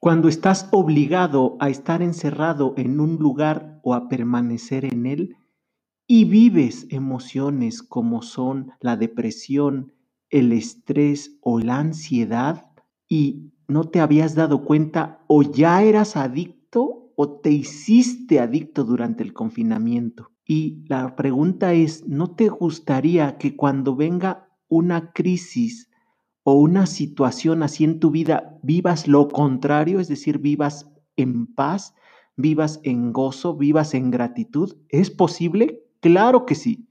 Cuando estás obligado a estar encerrado en un lugar o a permanecer en él y vives emociones como son la depresión, el estrés o la ansiedad y no te habías dado cuenta o ya eras adicto o te hiciste adicto durante el confinamiento. Y la pregunta es, ¿no te gustaría que cuando venga una crisis o una situación así en tu vida, vivas lo contrario, es decir, vivas en paz, vivas en gozo, vivas en gratitud? ¿Es posible? Claro que sí.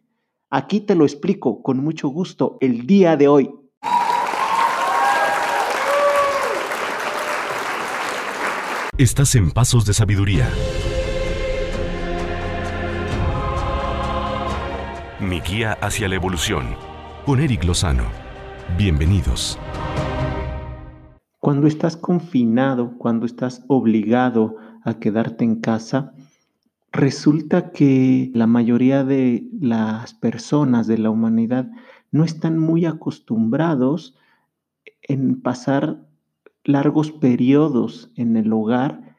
Aquí te lo explico con mucho gusto el día de hoy. Estás en Pasos de Sabiduría. Mi guía hacia la evolución, con Eric Lozano. Bienvenidos. Cuando estás confinado, cuando estás obligado a quedarte en casa, resulta que la mayoría de las personas de la humanidad no están muy acostumbrados en pasar largos periodos en el hogar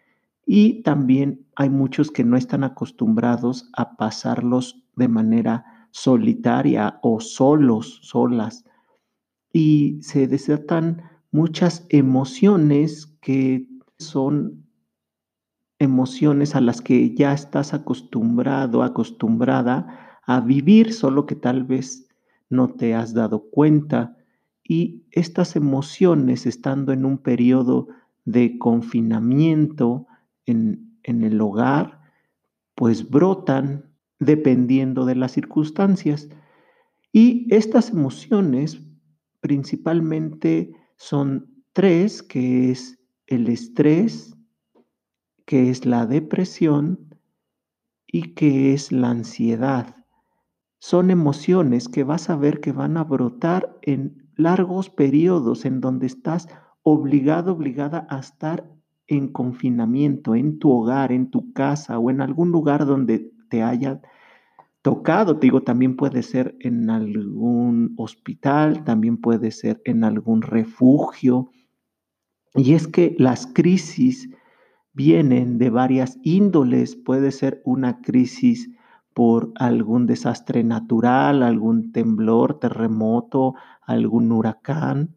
y también hay muchos que no están acostumbrados a pasarlos de manera solitaria o solos, solas. Y se desatan muchas emociones que son emociones a las que ya estás acostumbrado, acostumbrada a vivir, solo que tal vez no te has dado cuenta. Y estas emociones, estando en un periodo de confinamiento en, en el hogar, pues brotan dependiendo de las circunstancias. Y estas emociones principalmente son tres, que es el estrés, que es la depresión y que es la ansiedad. Son emociones que vas a ver que van a brotar en largos periodos en donde estás obligado, obligada a estar en confinamiento, en tu hogar, en tu casa o en algún lugar donde te haya tocado. Te digo, también puede ser en algún hospital, también puede ser en algún refugio. Y es que las crisis vienen de varias índoles. Puede ser una crisis por algún desastre natural, algún temblor, terremoto, algún huracán.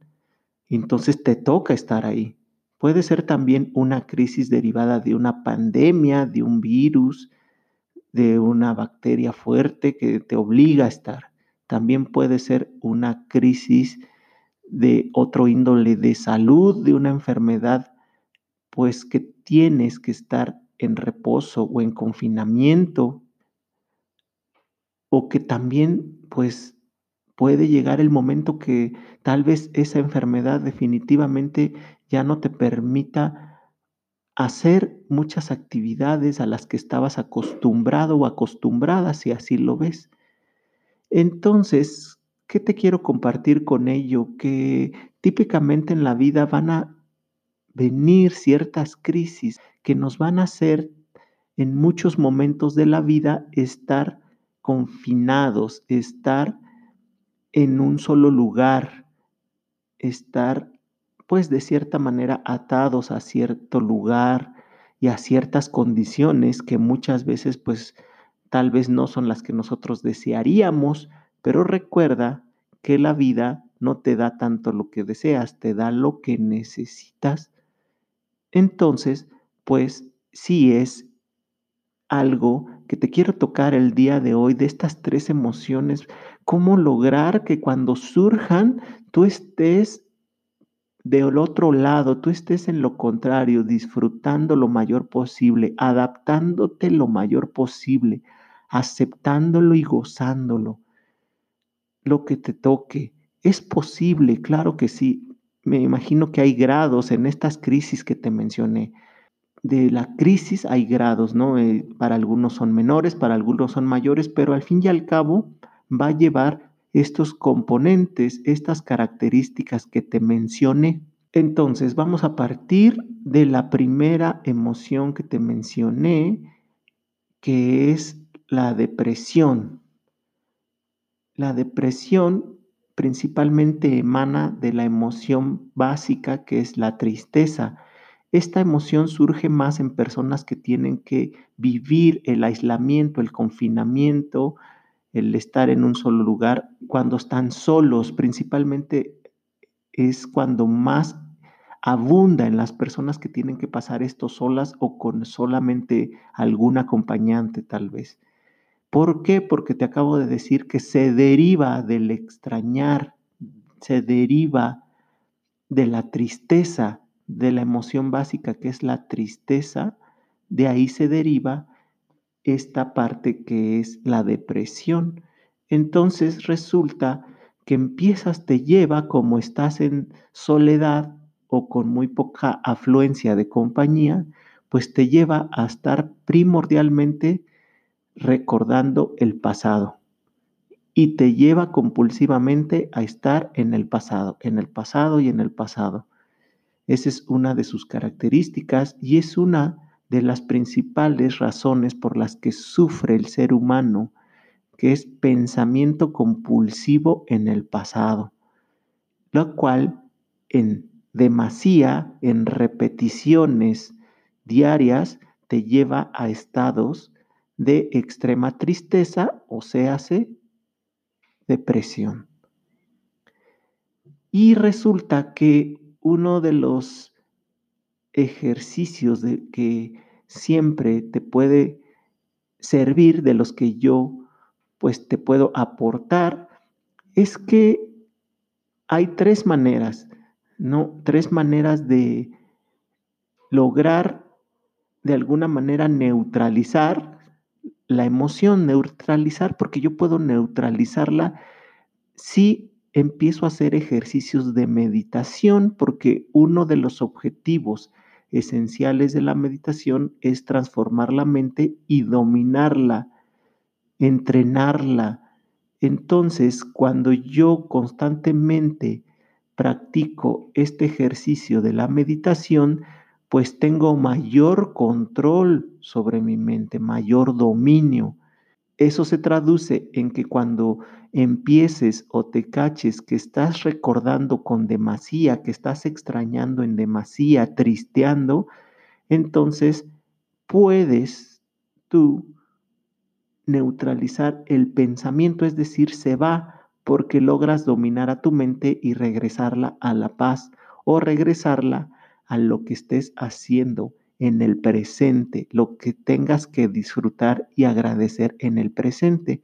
Entonces te toca estar ahí. Puede ser también una crisis derivada de una pandemia, de un virus, de una bacteria fuerte que te obliga a estar. También puede ser una crisis de otro índole de salud, de una enfermedad, pues que tienes que estar en reposo o en confinamiento, o que también pues puede llegar el momento que tal vez esa enfermedad definitivamente ya no te permita hacer muchas actividades a las que estabas acostumbrado o acostumbrada, si así lo ves. Entonces, ¿qué te quiero compartir con ello? Que típicamente en la vida van a venir ciertas crisis que nos van a hacer en muchos momentos de la vida estar confinados, estar en un solo lugar, estar pues de cierta manera atados a cierto lugar y a ciertas condiciones que muchas veces pues tal vez no son las que nosotros desearíamos, pero recuerda que la vida no te da tanto lo que deseas, te da lo que necesitas. Entonces, pues sí es algo que te quiero tocar el día de hoy de estas tres emociones, cómo lograr que cuando surjan tú estés del otro lado, tú estés en lo contrario, disfrutando lo mayor posible, adaptándote lo mayor posible, aceptándolo y gozándolo, lo que te toque. Es posible, claro que sí. Me imagino que hay grados en estas crisis que te mencioné. De la crisis hay grados, ¿no? Eh, para algunos son menores, para algunos son mayores, pero al fin y al cabo va a llevar estos componentes, estas características que te mencioné. Entonces vamos a partir de la primera emoción que te mencioné, que es la depresión. La depresión principalmente emana de la emoción básica que es la tristeza. Esta emoción surge más en personas que tienen que vivir el aislamiento, el confinamiento, el estar en un solo lugar, cuando están solos, principalmente es cuando más abunda en las personas que tienen que pasar esto solas o con solamente algún acompañante tal vez. ¿Por qué? Porque te acabo de decir que se deriva del extrañar, se deriva de la tristeza, de la emoción básica que es la tristeza, de ahí se deriva esta parte que es la depresión. Entonces resulta que empiezas, te lleva como estás en soledad o con muy poca afluencia de compañía, pues te lleva a estar primordialmente recordando el pasado y te lleva compulsivamente a estar en el pasado, en el pasado y en el pasado. Esa es una de sus características y es una de las principales razones por las que sufre el ser humano, que es pensamiento compulsivo en el pasado, lo cual en demasía, en repeticiones diarias, te lleva a estados de extrema tristeza, o sea, depresión. Y resulta que uno de los ejercicios de que siempre te puede servir, de los que yo pues te puedo aportar, es que hay tres maneras, ¿no? Tres maneras de lograr de alguna manera neutralizar la emoción, neutralizar, porque yo puedo neutralizarla si empiezo a hacer ejercicios de meditación, porque uno de los objetivos esenciales de la meditación es transformar la mente y dominarla, entrenarla. Entonces, cuando yo constantemente practico este ejercicio de la meditación, pues tengo mayor control sobre mi mente, mayor dominio. Eso se traduce en que cuando empieces o te caches que estás recordando con demasía, que estás extrañando en demasía, tristeando, entonces puedes tú neutralizar el pensamiento, es decir, se va porque logras dominar a tu mente y regresarla a la paz o regresarla a lo que estés haciendo en el presente, lo que tengas que disfrutar y agradecer en el presente.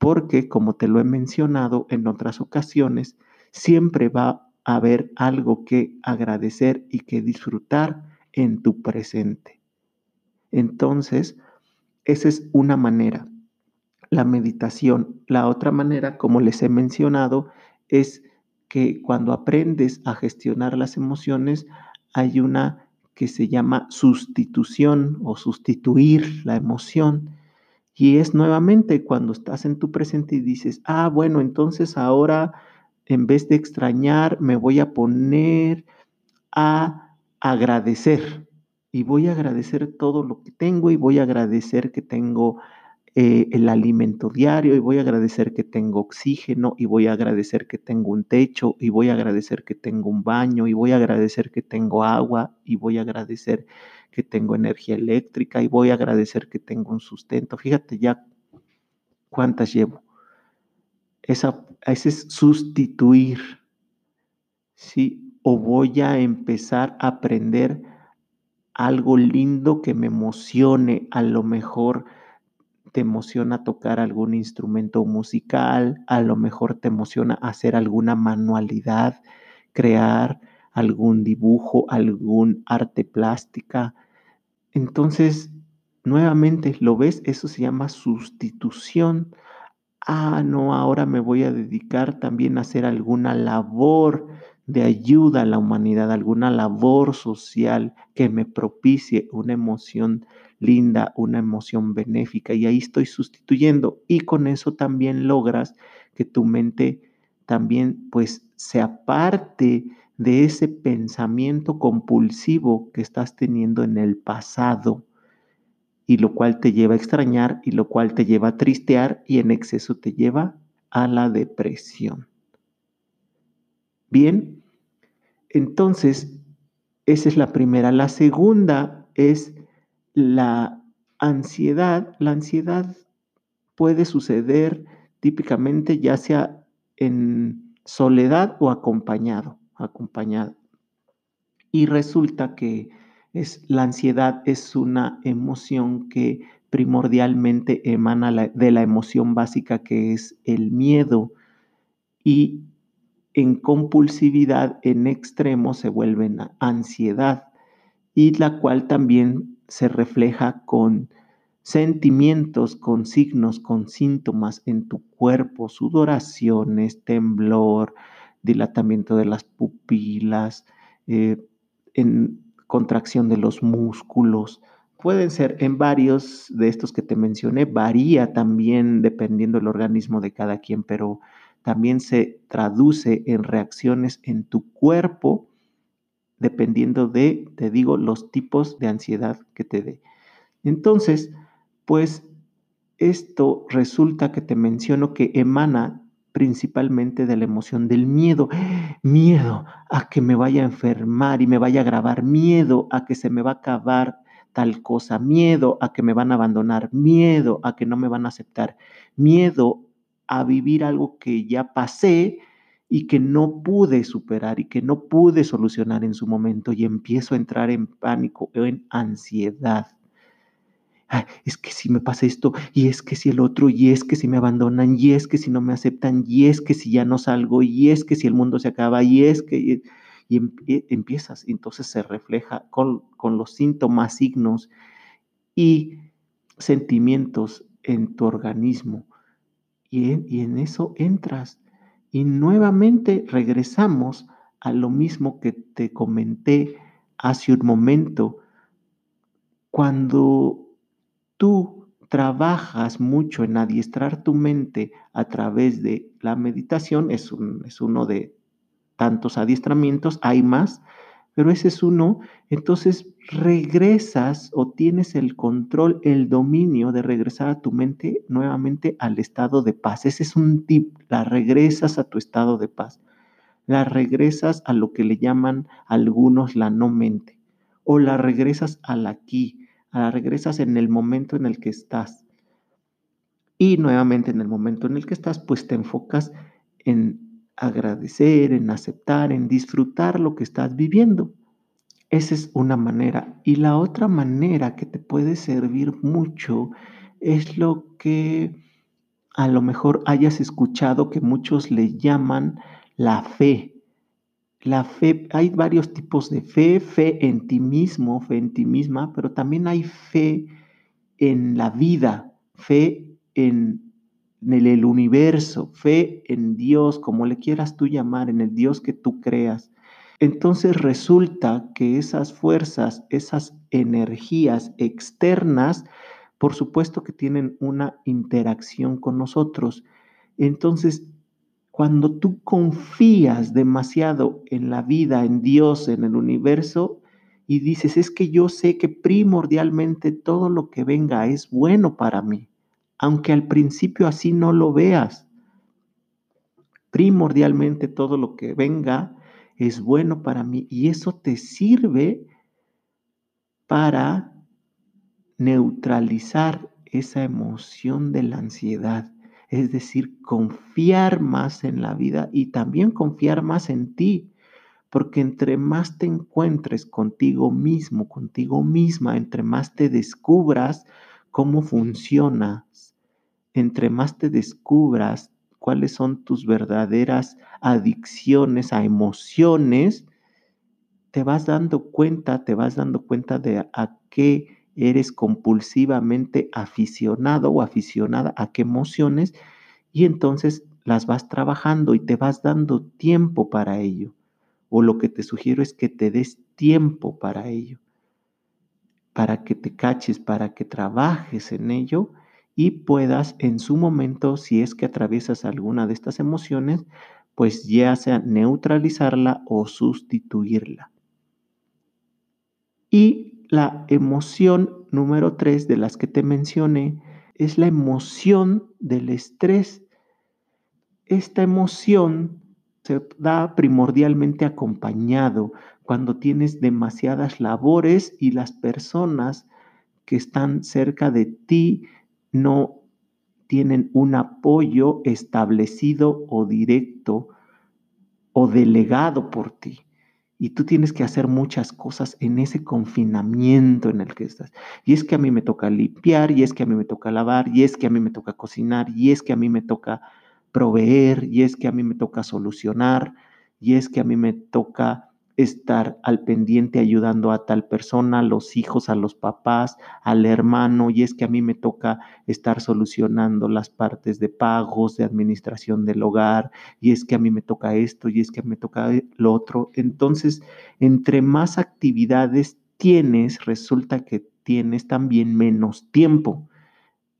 Porque, como te lo he mencionado en otras ocasiones, siempre va a haber algo que agradecer y que disfrutar en tu presente. Entonces, esa es una manera, la meditación. La otra manera, como les he mencionado, es que cuando aprendes a gestionar las emociones, hay una que se llama sustitución o sustituir la emoción. Y es nuevamente cuando estás en tu presente y dices, ah, bueno, entonces ahora en vez de extrañar, me voy a poner a agradecer. Y voy a agradecer todo lo que tengo y voy a agradecer que tengo eh, el alimento diario y voy a agradecer que tengo oxígeno y voy a agradecer que tengo un techo y voy a agradecer que tengo un baño y voy a agradecer que tengo agua y voy a agradecer que tengo energía eléctrica y voy a agradecer que tengo un sustento. Fíjate ya cuántas llevo. Esa, ese es sustituir. ¿sí? O voy a empezar a aprender algo lindo que me emocione, a lo mejor te emociona tocar algún instrumento musical, a lo mejor te emociona hacer alguna manualidad, crear algún dibujo, algún arte plástica. Entonces, nuevamente, ¿lo ves? Eso se llama sustitución. Ah, no, ahora me voy a dedicar también a hacer alguna labor de ayuda a la humanidad, alguna labor social que me propicie una emoción linda, una emoción benéfica y ahí estoy sustituyendo y con eso también logras que tu mente también pues se aparte de ese pensamiento compulsivo que estás teniendo en el pasado y lo cual te lleva a extrañar y lo cual te lleva a tristear y en exceso te lleva a la depresión. Bien, entonces Esa es la primera. La segunda es la ansiedad. La ansiedad puede suceder típicamente ya sea en soledad o acompañado, acompañado. Y resulta que es, la ansiedad es una emoción que primordialmente emana de la emoción básica que es el miedo y en compulsividad en extremo se vuelve ansiedad y la cual también se refleja con sentimientos, con signos, con síntomas en tu cuerpo, sudoraciones, temblor, dilatamiento de las pupilas, eh, en contracción de los músculos. Pueden ser en varios de estos que te mencioné, varía también dependiendo del organismo de cada quien, pero también se traduce en reacciones en tu cuerpo dependiendo de, te digo, los tipos de ansiedad que te dé. Entonces, pues esto resulta que te menciono que emana principalmente de la emoción del miedo. Miedo a que me vaya a enfermar y me vaya a agravar. Miedo a que se me va a acabar tal cosa. Miedo a que me van a abandonar. Miedo a que no me van a aceptar. Miedo a vivir algo que ya pasé y que no pude superar y que no pude solucionar en su momento y empiezo a entrar en pánico o en ansiedad. es que si me pasa esto, y es que si el otro, y es que si me abandonan, y es que si no me aceptan, y es que si ya no salgo, y es que si el mundo se acaba, y es que... Y, empiezas, entonces se refleja con, con los síntomas, signos y sentimientos en tu organismo y en, eso entras. Y nuevamente regresamos a lo mismo que te comenté hace un momento. Cuando tú trabajas mucho en adiestrar tu mente a través de la meditación, es, es uno de tantos adiestramientos, hay más, pero ese es uno, entonces regresas o tienes el control, el dominio de regresar a tu mente nuevamente al estado de paz. Ese es un tip, la regresas a tu estado de paz. La regresas a lo que le llaman algunos la no mente o la regresas al aquí, la regresas en el momento en el que estás. Y nuevamente en el momento en el que estás, pues te enfocas en agradecer, en aceptar, en disfrutar lo que estás viviendo. Esa es una manera. Y la otra manera que te puede servir mucho es lo que a lo mejor hayas escuchado que muchos le llaman la fe. La fe, hay varios tipos de fe, fe en ti mismo, fe en ti misma, pero también hay fe en la vida, fe en, en el universo, fe en Dios, como le quieras tú llamar, en el Dios que tú creas. Entonces resulta que esas fuerzas, esas energías externas, por supuesto que tienen una interacción con nosotros. Entonces, cuando tú confías demasiado en la vida, en Dios, en el universo, y dices, es que yo sé que primordialmente todo lo que venga es bueno para mí, aunque al principio así no lo veas. Primordialmente todo lo que venga es bueno para mí y eso te sirve para neutralizar esa emoción de la ansiedad, es decir, confiar más en la vida y también confiar más en ti, porque entre más te encuentres contigo mismo, contigo misma, entre más te descubras cómo funcionas, entre más te descubras cuáles son tus verdaderas adicciones a emociones, te vas dando cuenta, te vas dando cuenta de a qué eres compulsivamente aficionado o aficionada, a qué emociones, y entonces las vas trabajando y te vas dando tiempo para ello. O lo que te sugiero es que te des tiempo para ello, para que te caches, para que trabajes en ello y puedas en su momento, si es que atraviesas alguna de estas emociones, pues ya sea neutralizarla o sustituirla. Y la emoción número tres de las que te mencioné es la emoción del estrés. Esta emoción se da primordialmente acompañado cuando tienes demasiadas labores y las personas que están cerca de ti no tienen un apoyo establecido o directo o delegado por ti. Y tú tienes que hacer muchas cosas en ese confinamiento en el que estás. Y es que a mí me toca limpiar, y es que a mí me toca lavar, y es que a mí me toca cocinar, y es que a mí me toca proveer, y es que a mí me toca solucionar, y es que a mí me toca estar al pendiente ayudando a tal persona, a los hijos, a los papás, al hermano, y es que a mí me toca estar solucionando las partes de pagos, de administración del hogar, y es que a mí me toca esto, y es que me toca lo otro. Entonces, entre más actividades tienes, resulta que tienes también menos tiempo.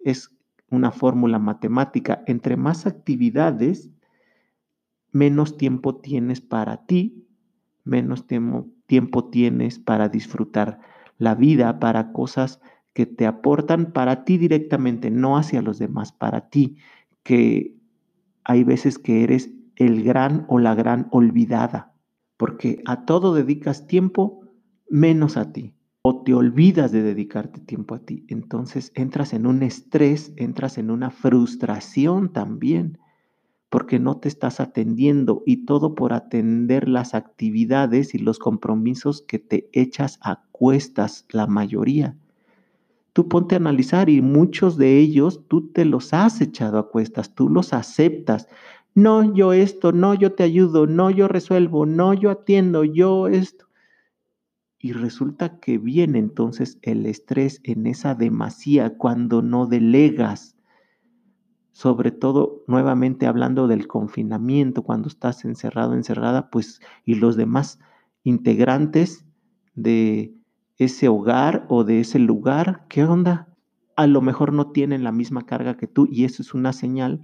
Es una fórmula matemática. Entre más actividades, menos tiempo tienes para ti menos tiempo, tienes para disfrutar la vida, para cosas que te aportan para ti directamente, no hacia los demás, para ti, que hay veces que eres el gran o la gran olvidada, porque a todo dedicas tiempo menos a ti, o te olvidas de dedicarte tiempo a ti. Entonces entras en un estrés, entras en una frustración también porque no te estás atendiendo y todo por atender las actividades y los compromisos que te echas a cuestas la mayoría. Tú ponte a analizar y muchos de ellos tú te los has echado a cuestas, tú los aceptas. No, yo esto, no, yo te ayudo, no, yo resuelvo, no, yo atiendo, yo esto. Y resulta que viene entonces el estrés en esa demasía cuando no delegas sobre todo nuevamente hablando del confinamiento, cuando estás encerrado, encerrada, pues y los demás integrantes de ese hogar o de ese lugar, ¿qué onda? A lo mejor no tienen la misma carga que tú y eso es una señal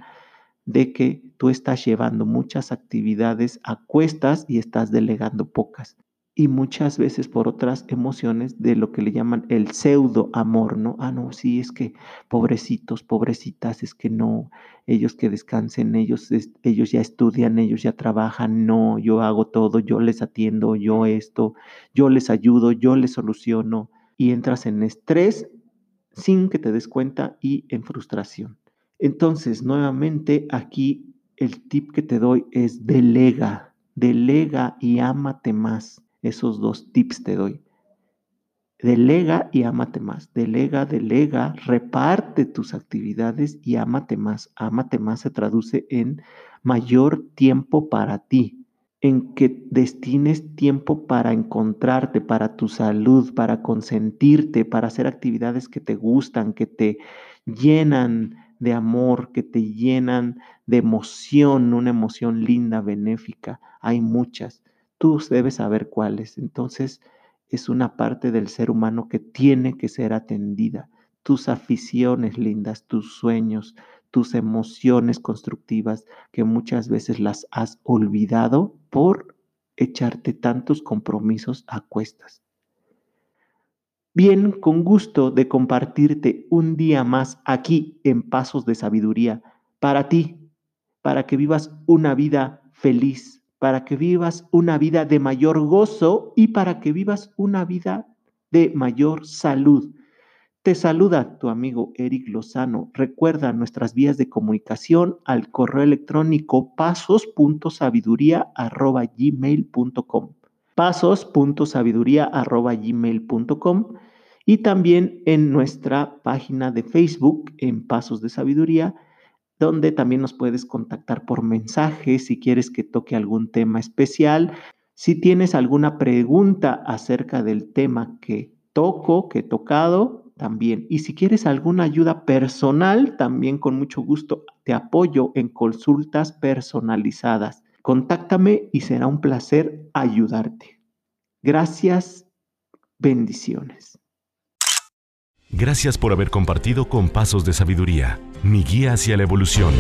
de que tú estás llevando muchas actividades a cuestas y estás delegando pocas y muchas veces por otras emociones de lo que le llaman el pseudo amor, ¿no? Ah, no, sí, es que pobrecitos, pobrecitas, es que no, ellos que descansen, ellos, ellos ya estudian, ellos ya trabajan, no, yo hago todo, yo les atiendo, yo esto, yo les ayudo, yo les soluciono y entras en estrés sin que te des cuenta y en frustración. Entonces, nuevamente aquí el tip que te doy es delega, delega y ámate más esos dos tips te doy. Delega y ámate más. Delega, delega, reparte tus actividades y ámate más. Ámate más se traduce en mayor tiempo para ti, en que destines tiempo para encontrarte, para tu salud, para consentirte, para hacer actividades que te gustan, que te llenan de amor, que te llenan de emoción, una emoción linda, benéfica. Hay muchas tú debes saber cuáles. Entonces, es una parte del ser humano que tiene que ser atendida. Tus aficiones lindas, tus sueños, tus emociones constructivas, que muchas veces las has olvidado por echarte tantos compromisos a cuestas. Bien, con gusto de compartirte un día más aquí en Pasos de Sabiduría para ti, para que vivas una vida feliz, para que vivas una vida de mayor gozo y para que vivas una vida de mayor salud. Te saluda tu amigo Eric Lozano. Recuerda nuestras vías de comunicación al correo electrónico pasos.sabiduría.gmail.com pasos.sabiduría.gmail.com y también en nuestra página de Facebook en Pasos de Sabiduría donde también nos puedes contactar por mensaje si quieres que toque algún tema especial. Si tienes alguna pregunta acerca del tema que toco, que he tocado, también. Y si quieres alguna ayuda personal, también con mucho gusto te apoyo en consultas personalizadas. Contáctame y será un placer ayudarte. Gracias. Bendiciones. Gracias por haber compartido con Pasos de Sabiduría, mi guía hacia la evolución.